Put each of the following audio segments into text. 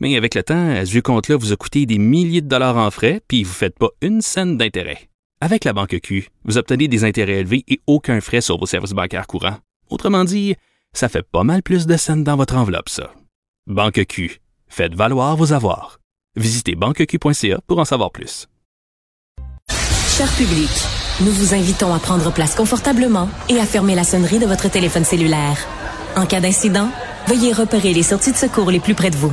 Mais avec le temps, ce vieux compte-là vous a coûté des milliers de dollars en frais, puis vous ne faites pas une scène d'intérêt. Avec la banque Q, vous obtenez des intérêts élevés et aucun frais sur vos services bancaires courants. Autrement dit, ça fait pas mal plus de scènes dans votre enveloppe, ça. Banque Q, faites valoir vos avoirs. Visitez banqueq.ca pour en savoir plus. Cher public, nous vous invitons à prendre place confortablement et à fermer la sonnerie de votre téléphone cellulaire. En cas d'incident, veuillez repérer les sorties de secours les plus près de vous.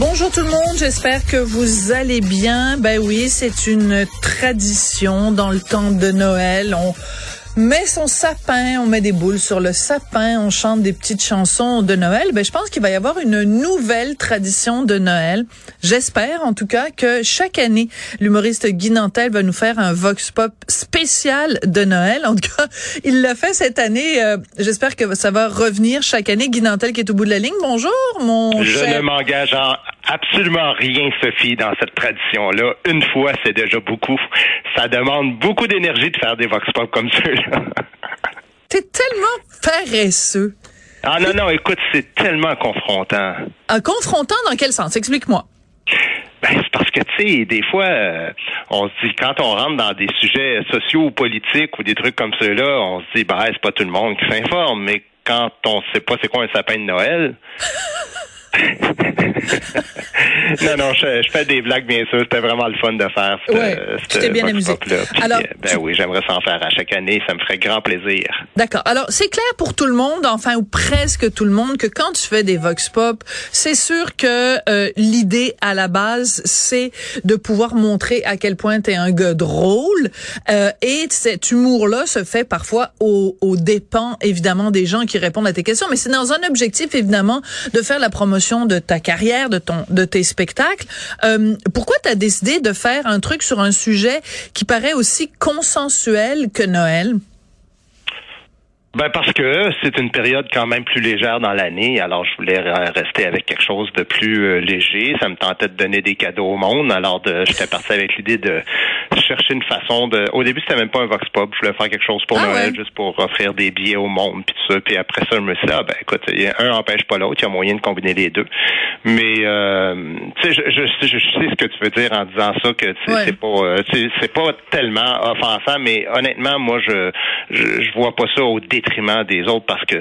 Bonjour tout le monde, j'espère que vous allez bien. Ben oui, c'est une tradition dans le temps de Noël. Met son sapin, on met des boules sur le sapin, on chante des petites chansons de Noël. Ben je pense qu'il va y avoir une nouvelle tradition de Noël. J'espère en tout cas que chaque année, l'humoriste Guy Nantel va nous faire un vox pop spécial de Noël. En tout cas, il l'a fait cette année. Euh, J'espère que ça va revenir chaque année. Guy Nantel qui est au bout de la ligne. Bonjour, mon Je cher. ne m'engage en absolument rien, Sophie, dans cette tradition-là. Une fois, c'est déjà beaucoup. Ça demande beaucoup d'énergie de faire des vox pop comme ceux-là. T'es tellement paresseux. Ah non, non, écoute, c'est tellement confrontant. Un confrontant dans quel sens? Explique-moi. Ben, c'est parce que, tu sais, des fois, euh, on se dit, quand on rentre dans des sujets sociaux ou politiques ou des trucs comme ceux-là, on se dit, ben, c'est pas tout le monde qui s'informe, mais quand on sait pas c'est quoi un sapin de Noël. non, non, je, je fais des blagues, bien sûr. C'était vraiment le fun de faire Ouais, tu t'es bien amusé. Puis, Alors, euh, ben tu- oui, j'aimerais s'en faire à chaque année. Ça me ferait grand plaisir. D'accord. Alors, c'est clair pour tout le monde, enfin, ou presque tout le monde, que quand tu fais des vox pop, c'est sûr que euh, l'idée à la base, c'est de pouvoir montrer à quel point tu es un gars drôle. Euh, et cet humour-là se fait parfois au, au dépens, évidemment, des gens qui répondent à tes questions. Mais c'est dans un objectif, évidemment, de faire la promotion de ta carrière, de ton, de tes spectacles. Euh, pourquoi tu as décidé de faire un truc sur un sujet qui paraît aussi consensuel que Noël? Ben parce que c'est une période quand même plus légère dans l'année, alors je voulais re- rester avec quelque chose de plus euh, léger. Ça me tentait de donner des cadeaux au monde, alors j'étais parti avec l'idée de chercher une façon de. Au début, c'était même pas un vox pop. Je voulais faire quelque chose pour Ah Noël, ouais. juste pour offrir des billets au monde, puis tout ça. Puis après ça, je me suis dit, ah ben écoute, un empêche pas l'autre. Il y a moyen de combiner les deux. Mais euh, tu sais, je, je, je sais ce que tu veux dire en disant ça que Ouais. c'est pas, euh, c'est pas tellement offensant, mais honnêtement, moi, je, je, je vois pas ça au détriment des autres parce que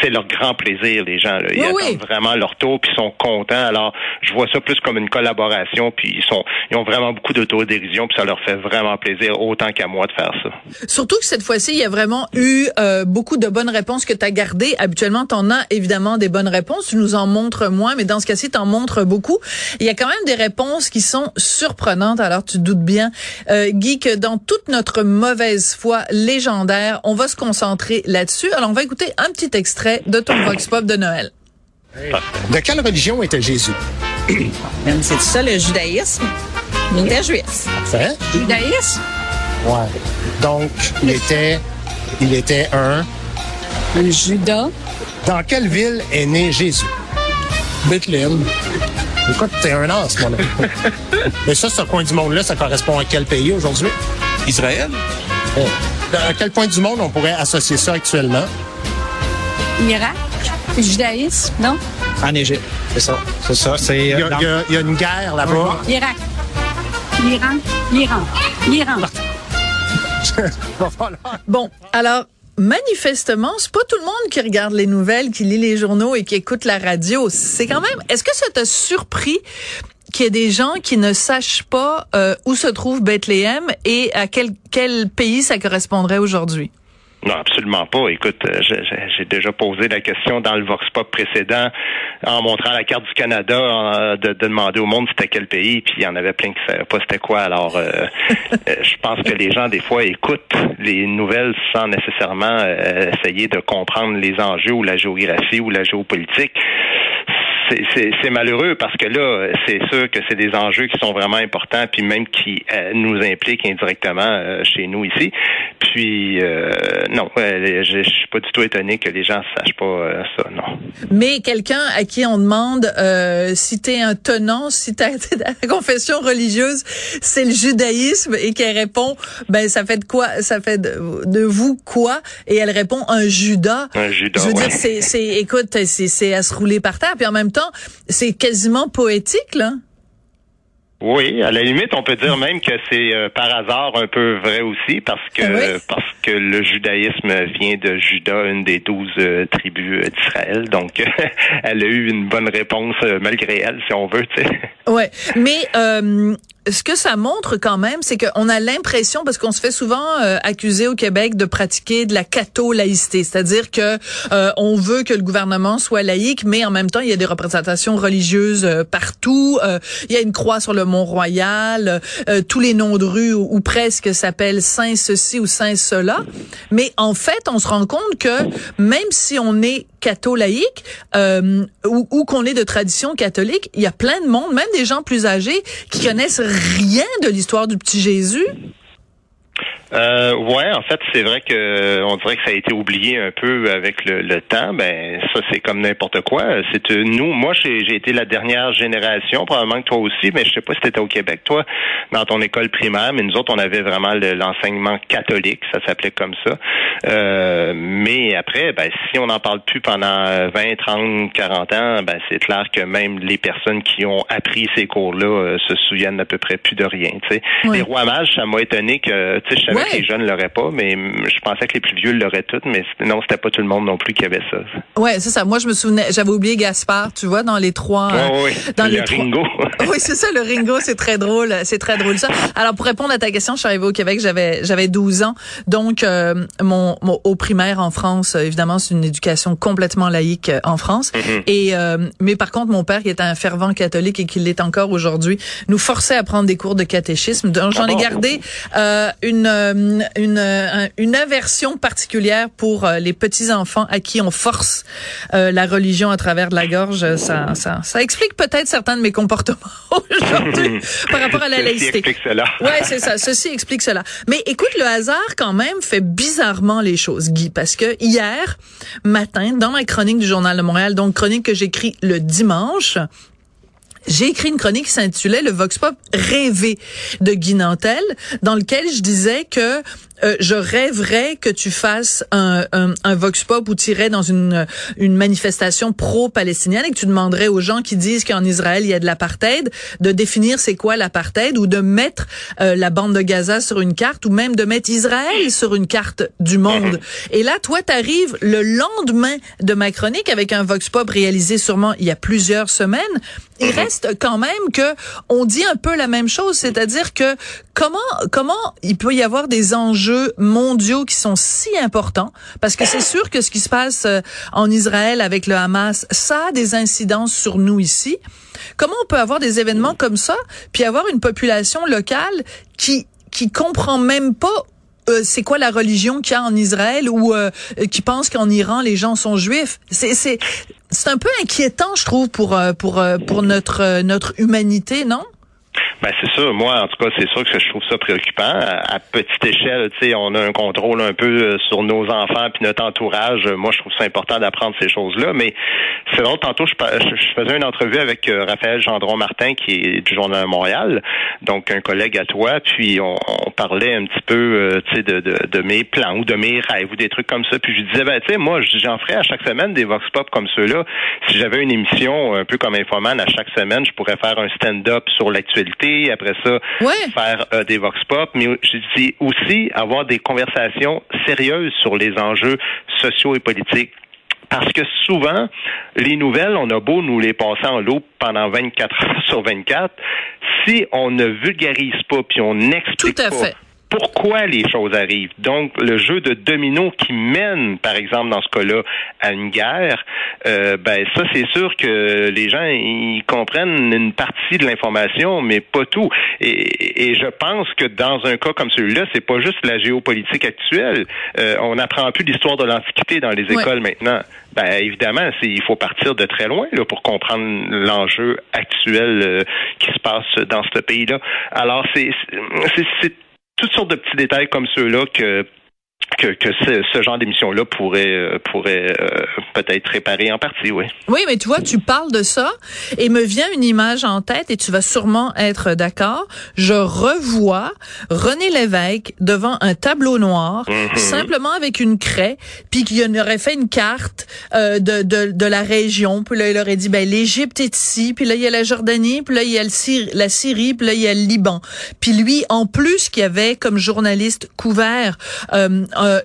c'est leur grand plaisir, les gens. Là. Ils Oui, oui. attendent vraiment leur tour puis ils sont contents. Alors, je vois ça plus comme une collaboration puis ils sont, ils ont vraiment beaucoup d'autodérision puis ça leur fait vraiment plaisir autant qu'à moi de faire ça. Surtout que cette fois-ci, il y a vraiment eu euh, beaucoup de bonnes réponses que tu as gardées. Habituellement, tu en as évidemment des bonnes réponses. Tu nous en montres moins, mais dans ce cas-ci, tu en montres beaucoup. Il y a quand même des réponses qui sont surprenantes. Alors, tu te doutes bien, euh, Guy, que dans toute notre mauvaise foi légendaire, on va se concentrer là-dessus. Alors, on va écouter un petit extrait de ton Vox Pop de Noël. De quelle religion était Jésus? C'est ça le judaïsme? Il était juif. Fait? Judaïsme? Ouais. Donc, il était, il était un. Un Judas? Dans quelle ville est né Jésus? Bethléem. Écoute, t'es un as, mon ami. Mais ça, ce coin du monde-là, ça correspond à quel pays aujourd'hui? Israël? Euh, À quel point du monde on pourrait associer ça actuellement? Irak? Judaïsme? Non? En Égypte. C'est ça. C'est ça. C'est. Il y, euh, a, dans- il y a- il y a une guerre là-bas. Irak? L'Iran? L'Iran? L'Iran? Voilà. Bon, alors manifestement, c'est pas tout le monde qui regarde les nouvelles, qui lit les journaux et qui écoute la radio. C'est quand même. Est-ce que ça t'a surpris qu'il y ait des gens qui ne sachent pas euh, où se trouve Bethléem et à quel quel pays ça correspondrait aujourd'hui? Non, absolument pas. Écoute, euh, j'ai déjà posé la question dans le Vox Pop précédent en montrant la carte du Canada de, demander au monde c'était quel pays, puis il y en avait plein qui ne savaient pas c'était quoi. Alors, euh, euh, je pense que les gens, des fois, écoutent les nouvelles sans nécessairement essayer de comprendre les enjeux ou la géographie ou la géopolitique c'est malheureux parce que là, c'est sûr que c'est des enjeux qui sont vraiment importants, puis même qui euh, nous impliquent indirectement euh, chez nous ici. Puis euh, non, je, suis pas du tout étonné que les gens ne sachent pas ça, non. Mais quelqu'un à qui on demande si tu es un tenant, si tu as la confession religieuse, c'est le judaïsme, et qu'elle répond, ben ça fait de quoi, ça fait de, vous quoi, et elle répond un Judas. Un Judas. Je veux dire, c'est, écoute, c'est à se rouler par terre, puis en même temps c'est quasiment poétique, là. Oui, à la limite, on peut dire même que c'est euh, par hasard un peu vrai aussi, parce que ah parce que le judaïsme vient de Juda, une des douze euh, tribus euh, d'Israël. Donc, elle a eu une bonne réponse malgré elle, si on veut. Tu sais. Ouais, mais ce que ça montre quand même, c'est qu'on a l'impression, parce qu'on se fait souvent euh, accuser au Québec de pratiquer de la catho-laïcité, c'est-à-dire que euh, on veut que le gouvernement soit laïque, mais en même temps, il y a des représentations religieuses euh, partout. il y a une croix sur le Mont-Royal, tous les noms de rues ou, presque s'appellent Saint ceci ou Saint cela. Mais en fait, on se rend compte que même si on est catho-laïque ou, ou qu'on est de tradition catholique, il y a plein de monde, même des gens plus âgés, qui connaissent rien de l'histoire du petit Jésus. Euh, ouais, en fait, c'est vrai que on dirait que ça a été oublié un peu avec le, temps. Ben, ça, c'est comme n'importe quoi. C'est euh, nous, moi, j'ai été la dernière génération, probablement que toi aussi, mais je sais pas si tu au Québec, toi, dans ton école primaire, mais nous autres, on avait vraiment l'enseignement catholique, ça s'appelait comme ça. Euh, mais après, ben, si on n'en parle plus pendant 20, 30, 40 ans, ben, c'est clair que même les personnes qui ont appris ces cours-là euh, se souviennent à peu près plus de rien. sais. Les rois mages, ça m'a étonné que, tu sais, je savais les jeunes l'auraient pas, mais je pensais que les plus vieux l'auraient toutes, mais non, c'était pas tout le monde non plus qui avait ça. Ouais, c'est ça. Moi, je me souvenais, j'avais oublié Gaspard, tu vois, dans les trois. oui, dans le Ringo. oui, c'est ça, le Ringo, c'est très drôle, c'est très drôle ça. Alors, pour répondre à ta question, je suis arrivée au Québec, j'avais j'avais 12 ans, donc euh, mon, au primaire en France, évidemment, c'est une éducation complètement laïque euh, en France. Mm-hmm. Et euh, mais par contre, mon père, qui était un fervent catholique et qui l'est encore aujourd'hui, nous forçait à prendre des cours de catéchisme. Donc, j'en ai ah gardé une une, une, aversion particulière pour euh, les petits enfants à qui on force euh, la religion à travers de la gorge. Ça, ça, ça explique peut-être certains de mes comportements aujourd'hui par rapport à la Ceci laïcité. Explique cela. ouais, c'est ça. Ceci explique cela. Mais écoute, le hasard quand même fait bizarrement les choses, Guy, parce que hier matin, dans ma chronique du Journal de Montréal, donc chronique que j'écris le dimanche, j'ai écrit une chronique qui s'intitulait Le Vox Pop rêvé de Guy Nantel, dans lequel je disais que euh, je rêverais que tu fasses un, un, un vox pop où tu irais dans une, une manifestation pro-palestinienne et que tu demanderais aux gens qui disent qu'en Israël il y a de l'apartheid de définir c'est quoi l'apartheid ou de mettre euh, la bande de Gaza sur une carte ou même de mettre Israël sur une carte du monde. Et là, toi, tu arrives le lendemain de ma chronique avec un vox pop réalisé sûrement il y a plusieurs semaines. Il reste quand même que on dit un peu la même chose, c'est-à-dire que comment comment il peut y avoir des enjeux mondiaux qui sont si importants, parce que c'est sûr que ce qui se passe euh, en Israël avec le Hamas, ça a des incidences sur nous ici. Comment on peut avoir des événements comme ça, puis avoir une population locale qui qui comprend même pas euh, c'est quoi la religion qu'il y a en Israël ou euh, qui pense qu'en Iran les gens sont juifs? C'est c'est c'est un peu inquiétant, je trouve, pour pour pour notre notre humanité, non? Ben c'est sûr. Moi, en tout cas, c'est sûr que je trouve ça préoccupant. À, petite échelle, tu sais, on a un contrôle un peu euh, sur nos enfants puis notre entourage. Moi, je trouve ça important d'apprendre ces choses-là. Mais c'est drôle. Tantôt, je, faisais une entrevue avec euh, Raphaël Gendron Martin, qui est du Journal Montréal, donc un collègue à toi. Puis on, parlait un petit peu, euh, tu sais, de, mes plans ou de mes rêves ou des trucs comme ça. Puis je disais, ben tu sais, moi, j'en ferais à chaque semaine des vox pop comme ceux-là. Si j'avais une émission un peu comme Infoman à chaque semaine, je pourrais faire un stand-up sur l'actualité après ça, faire euh, des vox pop, mais je dis aussi avoir des conversations sérieuses sur les enjeux sociaux et politiques. Parce que souvent, les nouvelles, on a beau nous les passer en loupe pendant 24 heures sur 24, si on ne vulgarise pas puis on n'explique pas pourquoi les choses arrivent. Donc, le jeu de domino qui mène, par exemple, dans ce cas-là, à une guerre, euh, ben ça, c'est sûr que les gens ils comprennent une partie de l'information, mais pas tout. Et, et, je pense que dans un cas comme celui-là, c'est pas juste la géopolitique actuelle. Euh, on n'apprend plus l'histoire de l'Antiquité dans les écoles maintenant. Ben évidemment, il faut partir de très loin là, pour comprendre l'enjeu actuel euh, qui se passe dans ce pays-là. Alors c'est c'est toutes sortes de petits détails comme ceux-là que que, que ce, ce genre d'émission-là pourrait, euh, pourrait euh, peut-être réparer en partie, oui. Oui, mais tu vois, tu parles de ça et me vient une image en tête et tu vas sûrement être d'accord. Je revois René Lévesque devant un tableau noir, mhm. simplement avec une craie, puis qu'il aurait fait une carte euh, de, de, de, la région, puis là, il aurait dit, ben l'Égypte est ici, puis là, il y a la Jordanie, puis là, il y a le la Syrie, puis là, il y a le Liban. Puis lui, en plus, qui avait comme journaliste couvert... Euh, euh,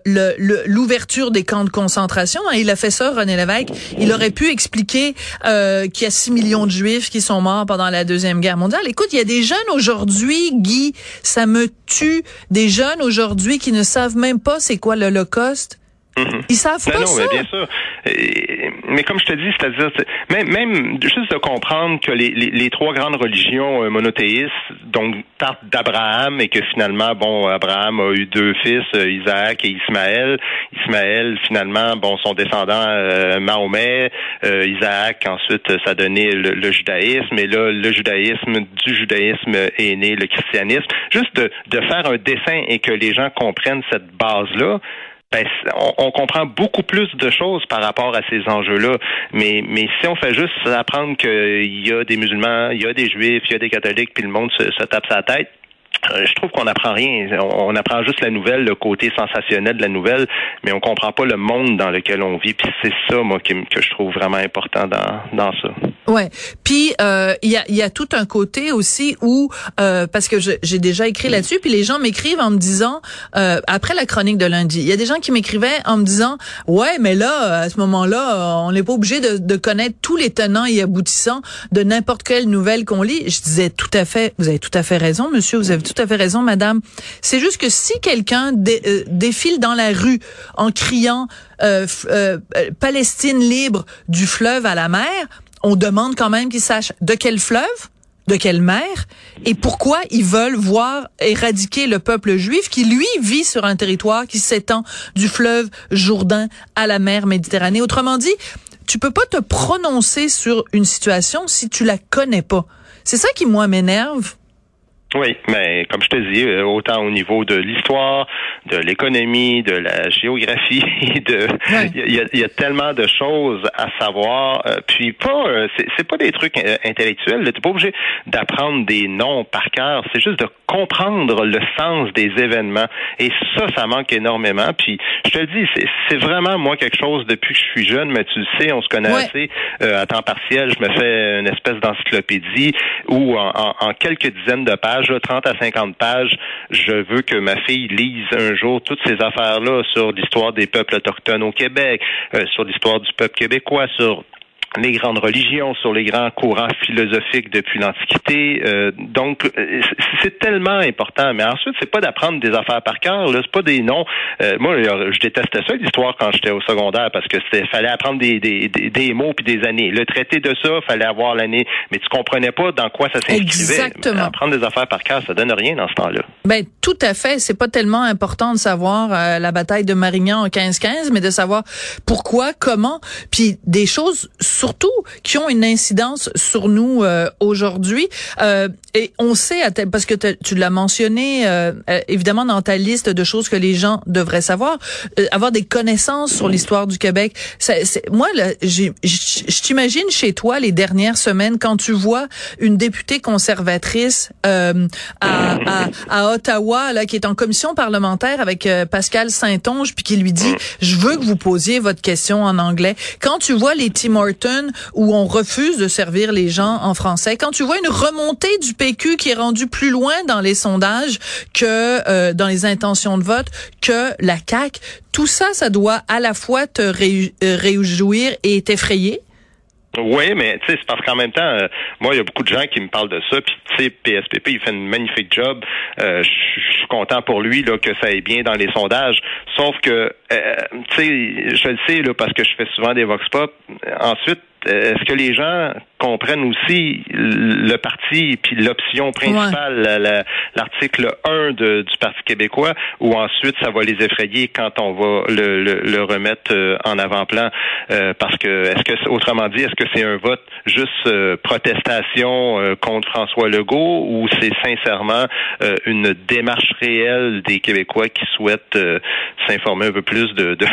l'ouverture des camps de concentration. Hein, il a fait ça, René Lévesque. Il aurait pu expliquer euh, qu'il y a 6 millions de Juifs qui sont morts pendant la Deuxième Guerre mondiale. Écoute, il y a des jeunes aujourd'hui, Guy, ça me tue, des jeunes aujourd'hui qui ne savent même pas c'est quoi l'Holocauste. Mhm. Ils savent pas non, ça. Bien sûr. Mais comme je te dis, c'est-à-dire, même, même juste de comprendre que les, les, trois grandes religions euh, monothéistes, donc partent d'Abraham et que finalement, bon, Abraham a eu deux fils, euh, Isaac et Ismaël. Ismaël, finalement, bon, son descendant euh, Mahomet. Isaac, ensuite, ça donné le, le, judaïsme. Et là, le judaïsme, du judaïsme est né le christianisme. Juste de, de faire un dessin et que les gens comprennent cette base-là ben, on, comprend beaucoup plus de choses par rapport à ces enjeux-là. Mais, mais si on fait juste apprendre qu'il y a des musulmans, il y a des juifs, il y a des catholiques, puis le monde se, se tape sa tête, je trouve qu'on n'apprend rien. On, apprend juste la nouvelle, le côté sensationnel de la nouvelle, mais on comprend pas le monde dans lequel on vit. Puis c'est ça, moi, que je trouve vraiment important dans, dans ça. Ouais. Puis euh, il y, a, tout un côté aussi où euh, parce que j'ai déjà écrit là-dessus, puis les gens m'écrivent en me disant après la chronique de lundi, il y a des gens qui m'écrivaient en me disant ouais, mais là à ce moment-là, on n'est pas obligé de, connaître tous les tenants et aboutissants de n'importe quelle nouvelle qu'on lit. Je disais tout à fait, vous avez tout à fait raison, monsieur, tout à fait raison, madame. C'est juste que si quelqu'un euh, défile dans la rue en criant euh, euh, Palestine libre du fleuve à la mer, on demande quand même qu'il sache de quel fleuve, de quelle mer et pourquoi ils veulent voir éradiquer le peuple juif qui lui vit sur un territoire qui s'étend du fleuve Jourdain à la mer Méditerranée. Autrement dit, tu peux pas te prononcer sur une situation si tu la connais pas. C'est ça qui moi m'énerve. Oui, mais comme je te dis, euh, autant au niveau de l'histoire, de l'économie, de la géographie, de il y, a, y, a, tellement de choses à savoir. Euh, puis pas, euh, c'est pas des trucs intellectuels. T'es pas obligé d'apprendre des noms par cœur. C'est juste de comprendre le sens des événements. Et ça, ça manque énormément. Puis je te le dis, c'est vraiment moi quelque chose depuis que je suis jeune. Mais tu le sais, on se connaît assez. à temps partiel, je me fais une espèce d'encyclopédie où en, en quelques dizaines de pages 30 à 50 pages. Je veux que ma fille lise un jour toutes ces affaires-là sur l'histoire des peuples autochtones au Québec, euh, sur l'histoire du peuple québécois, sur les grandes religions, sur les grands courants philosophiques depuis l'Antiquité. Euh, donc, euh, c'est tellement important. Mais ensuite, c'est pas d'apprendre des affaires par cœur. Là, c'est pas des noms. Euh, moi, je détestais ça l'histoire quand j'étais au secondaire parce que c'était fallait apprendre des, des, des, mots puis des années. Le traité de ça, fallait avoir l'année, mais tu comprenais pas dans quoi ça s'inscrivait. Exactement. Apprendre des affaires par cœur, ça donne rien dans ce temps-là. Ben tout à fait. C'est pas tellement important de savoir la bataille de Marignan en 1515, mais de savoir pourquoi, comment, puis des choses surtout qui ont une incidence sur nous euh, aujourd'hui. Euh, et on sait, parce que tu l'as mentionné euh, évidemment dans ta liste de choses que les gens devraient savoir, avoir des connaissances sur l'histoire du Québec. moi, je t'imagine chez toi les dernières semaines quand tu vois une députée conservatrice à, à, à, Ottawa là qui est en commission parlementaire avec Pascal Saint-Onge puis qui lui dit je veux que vous posiez votre question en anglais. Quand tu vois les Tim Hortons où on refuse de servir les gens en français, quand tu vois une remontée du PQ qui est rendue plus loin dans les sondages que euh, dans les intentions de vote que la CAQ, tout ça, ça doit à la fois te euh, réjouir et t'effrayer. Oui, mais tu sais, c'est parce qu'en même temps, euh, moi, il y a beaucoup de gens qui me parlent de ça. Puis tu sais, PSPP, il fait un magnifique job. Euh, je suis content pour lui là que ça aille bien dans les sondages. Sauf que, euh, tu sais, je le sais là parce que je fais souvent des vox pop. Ensuite, est-ce que les gens comprennent aussi le parti puis l'option principale, l'article 1 de, du Parti québécois, ou ensuite ça va les effrayer quand on va le, le, remettre euh, en avant-plan? Euh, parce que, est-ce que, autrement dit, est-ce que c'est un vote juste euh, protestation contre François Legault ou c'est sincèrement une démarche réelle des Québécois qui souhaitent s'informer un peu plus de, de,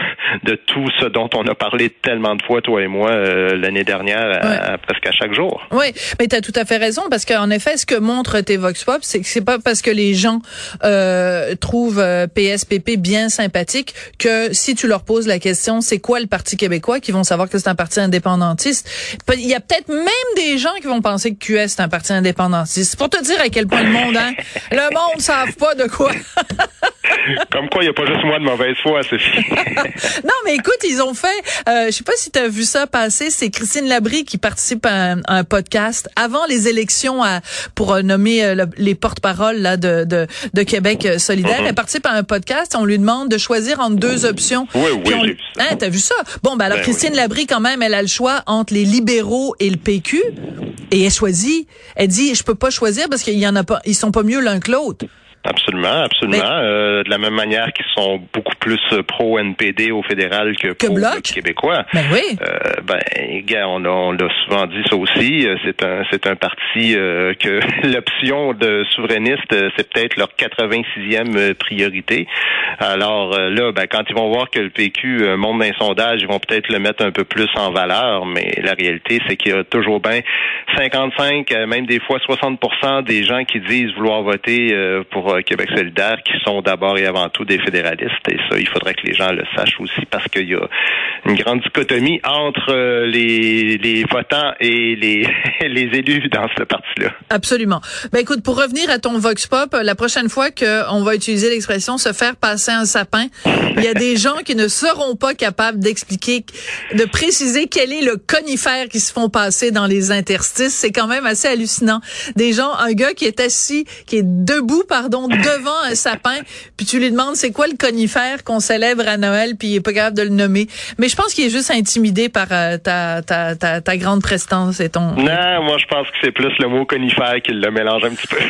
de, tout ce dont on a parlé tellement de fois, toi et moi, l'année dernière, presque à chaque jour. Oui, mais tu as tout à fait raison, parce qu'en effet, ce que montrent tes Vox Pop, c'est que c'est pas parce que les gens euh, trouvent PSPP euh, bien sympathique que si tu leur poses la question, c'est quoi le Parti québécois, qu'ils vont savoir que c'est un parti indépendantiste. Il y a peut-être même des gens qui vont penser que QS est un parti indépendantiste. Pour te dire à quel point le monde, hein, le monde ne savent pas de quoi. Comme quoi, il n'y a pas juste moi de mauvaise foi, Sophie. non, mais écoute, ils ont fait, euh, je sais pas si tu as vu ça passer, c'est Christine Labrie qui participe à un, podcast avant les élections à, pour euh, nommer euh, les porte-paroles là de, de, de Québec euh, solidaire. Mm-hmm. Elle participe à un podcast, on lui demande de choisir entre deux options. Oui, oui, on... Hein, t'as vu ça? Bon, ben alors ben Christine Labrie, quand même, elle a le choix entre les libéraux et le PQ. Et elle choisit. Elle dit, je peux pas choisir parce qu'il y en a pas, ils sont pas mieux l'un que l'autre. Absolument, absolument. Euh, de la même manière qu'ils sont beaucoup plus euh, pro NPD au fédéral que, pro québécois. Ben oui. Euh, ben, on on l'a souvent dit ça aussi. Euh, c'est un, c'est un parti que l'option de souverainiste, c'est peut-être leur 86e priorité. Alors là, ben, quand ils vont voir que le PQ monte dans les sondages, ils vont peut-être le mettre un peu plus en valeur. Mais la réalité, c'est qu'il y a toujours bien 55, même des fois 60% des gens qui disent vouloir voter pour Québec solidaire qui sont d'abord et avant tout des fédéralistes. Et ça, il faudrait que les gens le sachent aussi parce qu'il y a une grande dichotomie entre euh, les, les votants et les, les élus dans ce parti-là. Absolument. Ben écoute, pour revenir à ton vox pop, la prochaine fois qu'on va utiliser l'expression se faire passer un sapin, il y a des gens qui ne seront pas capables d'expliquer, de préciser quel est le conifère qui se font passer dans les interstices. C'est quand même assez hallucinant. Des gens, un gars qui est assis, qui est debout, pardon, devant un sapin, puis tu lui demandes c'est quoi le conifère qu'on célèbre à Noël, puis il est pas capable de le nommer. Mais je pense qu'il est juste intimidé par euh, ta, ta, ta, ta, grande prestance et ton... Non, moi je pense que c'est plus le mot conifère qui le mélange un petit peu.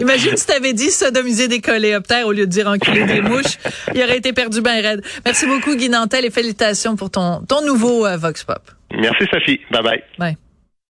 Imagine si tu avais dit sodomiser des coléoptères au lieu de dire enculer des mouches. Il aurait été perdu bien raide. Merci beaucoup, Guy Nantel, et félicitations pour ton, ton nouveau euh, Vox Pop. Merci, Sophie. Bye bye. Bye.